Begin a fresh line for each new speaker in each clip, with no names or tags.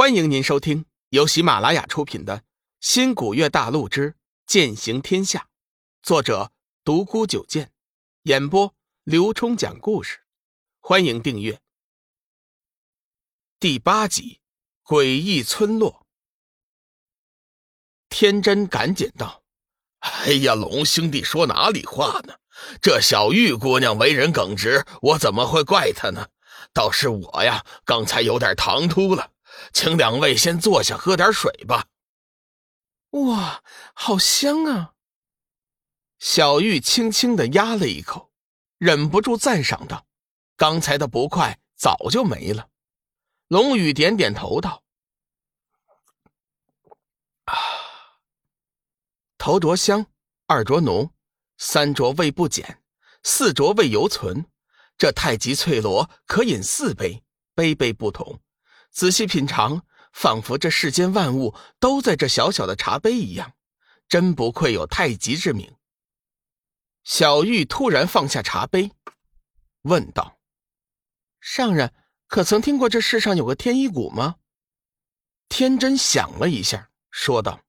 欢迎您收听由喜马拉雅出品的《新古月大陆之剑行天下》，作者独孤九剑，演播刘冲讲故事。欢迎订阅。第八集，诡异村落。天真赶紧道：“
哎呀，龙兄弟说哪里话呢？这小玉姑娘为人耿直，我怎么会怪她呢？倒是我呀，刚才有点唐突了。”请两位先坐下喝点水吧。
哇，好香啊！小玉轻轻的压了一口，忍不住赞赏道：“刚才的不快早就没了。”龙宇点点头道：“啊，头着香，二着浓，三着味不减，四着味犹存。这太极翠螺可饮四杯，杯杯不同。”仔细品尝，仿佛这世间万物都在这小小的茶杯一样，真不愧有太极之名。小玉突然放下茶杯，问道：“上人，可曾听过这世上有个天一谷吗？”天真想了一下，说道：“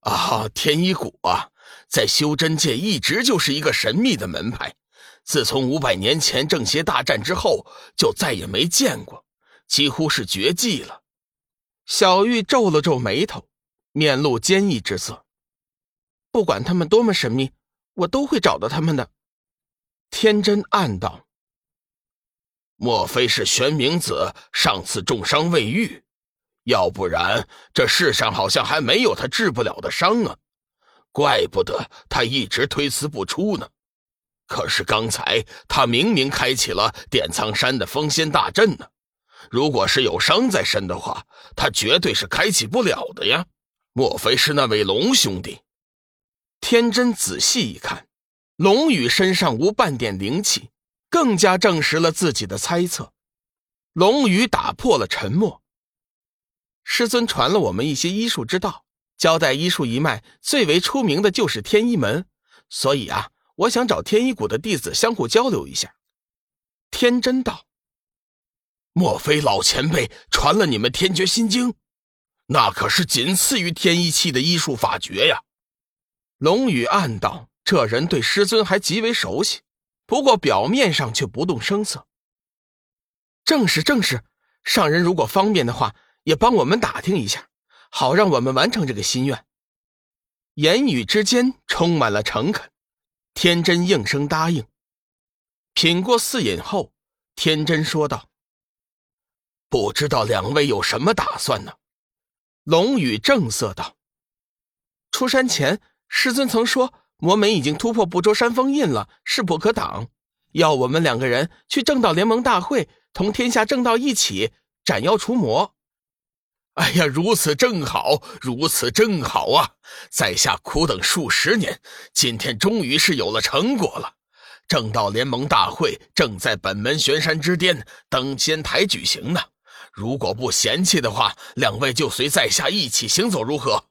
啊，天一谷啊，在修真界一直就是一个神秘的门派，自从五百年前正邪大战之后，就再也没见过。”几乎是绝迹了。
小玉皱了皱眉头，面露坚毅之色。不管他们多么神秘，我都会找到他们的。天真暗道：
莫非是玄冥子上次重伤未愈？要不然这世上好像还没有他治不了的伤啊！怪不得他一直推辞不出呢。可是刚才他明明开启了点苍山的封仙大阵呢。如果是有伤在身的话，他绝对是开启不了的呀！莫非是那位龙兄弟？
天真仔细一看，龙宇身上无半点灵气，更加证实了自己的猜测。龙宇打破了沉默：“师尊传了我们一些医术之道，交代医术一脉最为出名的就是天一门，所以啊，我想找天一谷的弟子相互交流一下。”天真道。
莫非老前辈传了你们天绝心经？那可是仅次于天一气的医术法诀呀！
龙宇暗道：这人对师尊还极为熟悉，不过表面上却不动声色。正是正是，上人如果方便的话，也帮我们打听一下，好让我们完成这个心愿。言语之间充满了诚恳，天真应声答应。品过四饮后，天真说道。
不知道两位有什么打算呢？
龙宇正色道：“出山前，师尊曾说魔门已经突破不周山封印了，势不可挡，要我们两个人去正道联盟大会，同天下正道一起斩妖除魔。
哎呀，如此正好，如此正好啊！在下苦等数十年，今天终于是有了成果了。正道联盟大会正在本门玄山之巅登仙台举行呢。”如果不嫌弃的话，两位就随在下一起行走如何？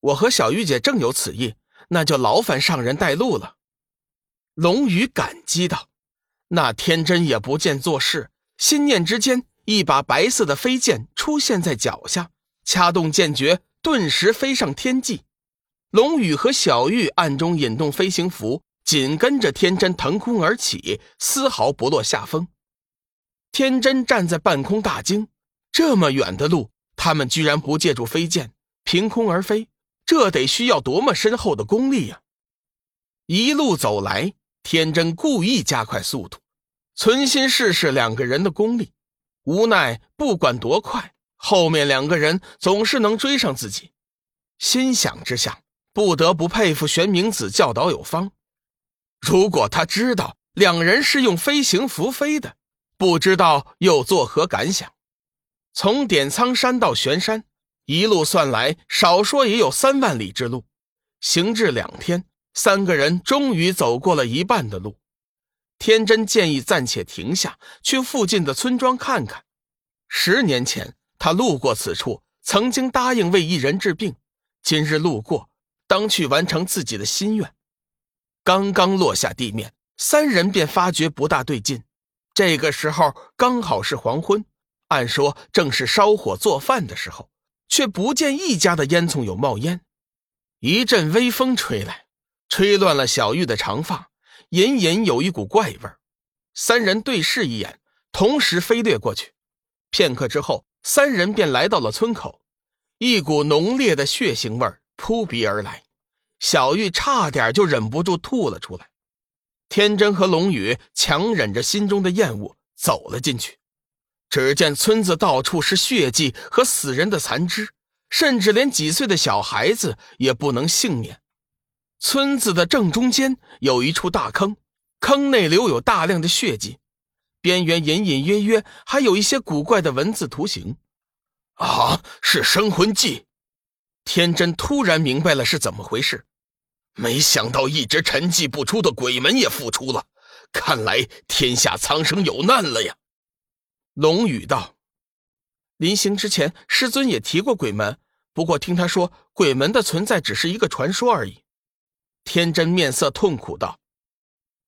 我和小玉姐正有此意，那就劳烦上人带路了。龙宇感激道：“那天真也不见做事，心念之间，一把白色的飞剑出现在脚下，掐动剑诀，顿时飞上天际。龙宇和小玉暗中引动飞行符，紧跟着天真腾空而起，丝毫不落下风。”天真站在半空，大惊：这么远的路，他们居然不借助飞剑，凭空而飞，这得需要多么深厚的功力呀！一路走来，天真故意加快速度，存心试试两个人的功力。无奈，不管多快，后面两个人总是能追上自己。心想之下，不得不佩服玄冥子教导有方。如果他知道两人是用飞行符飞的，不知道又作何感想？从点苍山到玄山，一路算来，少说也有三万里之路。行至两天，三个人终于走过了一半的路。天真建议暂且停下，去附近的村庄看看。十年前，他路过此处，曾经答应为一人治病。今日路过，当去完成自己的心愿。刚刚落下地面，三人便发觉不大对劲。这个时候刚好是黄昏，按说正是烧火做饭的时候，却不见一家的烟囱有冒烟。一阵微风吹来，吹乱了小玉的长发，隐隐有一股怪味三人对视一眼，同时飞掠过去。片刻之后，三人便来到了村口。一股浓烈的血腥味扑鼻而来，小玉差点就忍不住吐了出来。天真和龙宇强忍着心中的厌恶走了进去。只见村子到处是血迹和死人的残肢，甚至连几岁的小孩子也不能幸免。村子的正中间有一处大坑，坑内留有大量的血迹，边缘隐隐约约还有一些古怪的文字图形。
啊，是生魂祭！
天真突然明白了是怎么回事，
没想到一直沉寂不出的鬼门也复出了，看来天下苍生有难了呀！
龙宇道：“临行之前，师尊也提过鬼门，不过听他说，鬼门的存在只是一个传说而已。”
天真面色痛苦道：“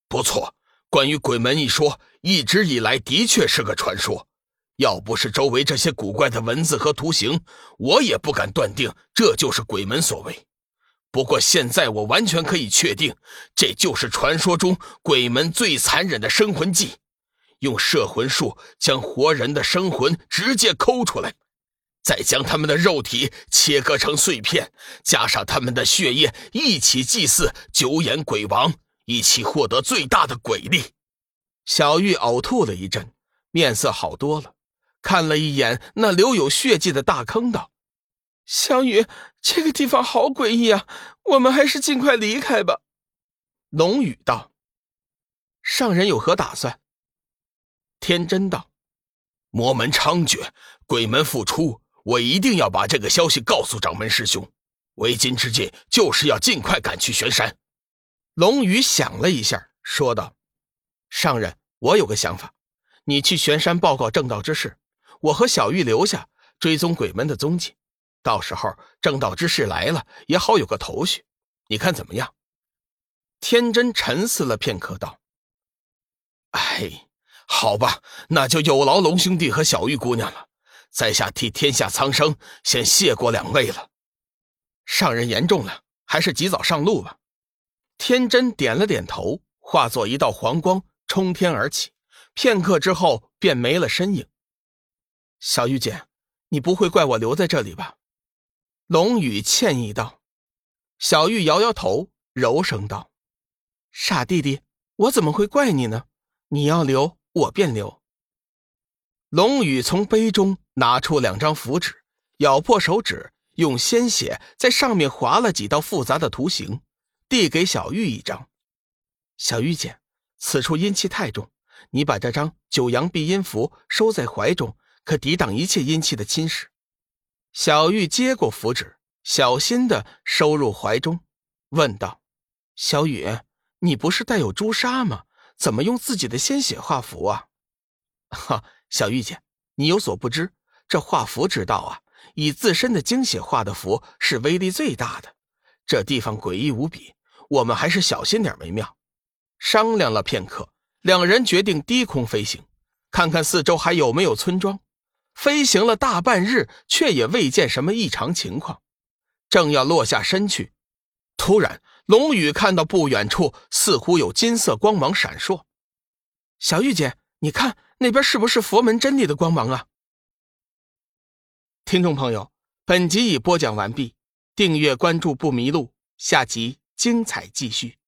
不错，关于鬼门一说，一直以来的确是个传说。”要不是周围这些古怪的文字和图形，我也不敢断定这就是鬼门所为。不过现在我完全可以确定，这就是传说中鬼门最残忍的生魂技，用摄魂术将活人的生魂直接抠出来，再将他们的肉体切割成碎片，加上他们的血液一起祭祀九眼鬼王，一起获得最大的鬼力。
小玉呕吐了一阵，面色好多了。看了一眼那留有血迹的大坑，道：“小雨，这个地方好诡异啊，我们还是尽快离开吧。”
龙宇道：“
上人有何打算？”
天真道：“魔门猖獗，鬼门复出，我一定要把这个消息告诉掌门师兄。为今之计，就是要尽快赶去玄山。”
龙宇想了一下，说道：“上人，我有个想法，你去玄山报告正道之事。”我和小玉留下追踪鬼门的踪迹，到时候正道之士来了也好有个头绪，你看怎么样？
天真沉思了片刻，道：“哎，好吧，那就有劳龙兄弟和小玉姑娘了，在下替天下苍生先谢过两位了。
上人言重了，还是及早上路吧。”天真点了点头，化作一道黄光冲天而起，片刻之后便没了身影。小玉姐，你不会怪我留在这里吧？
龙宇歉意道。
小玉摇摇头，柔声道：“傻弟弟，我怎么会怪你呢？你要留，我便留。”龙宇从杯中拿出两张符纸，咬破手指，用鲜血在上面划了几道复杂的图形，递给小玉一张。小玉姐，此处阴气太重，你把这张九阳避阴符收在怀中。可抵挡一切阴气的侵蚀。小玉接过符纸，小心的收入怀中，问道：“小雨，你不是带有朱砂吗？怎么用自己的鲜血画符啊？”“哈，小玉姐，你有所不知，这画符之道啊，以自身的精血画的符是威力最大的。这地方诡异无比，我们还是小心点为妙。”商量了片刻，两人决定低空飞行，看看四周还有没有村庄。飞行了大半日，却也未见什么异常情况。正要落下身去，突然，龙宇看到不远处似乎有金色光芒闪烁。小玉姐，你看那边是不是佛门真理的光芒啊？听众朋友，本集已播讲完毕，订阅关注不迷路，下集精彩继续。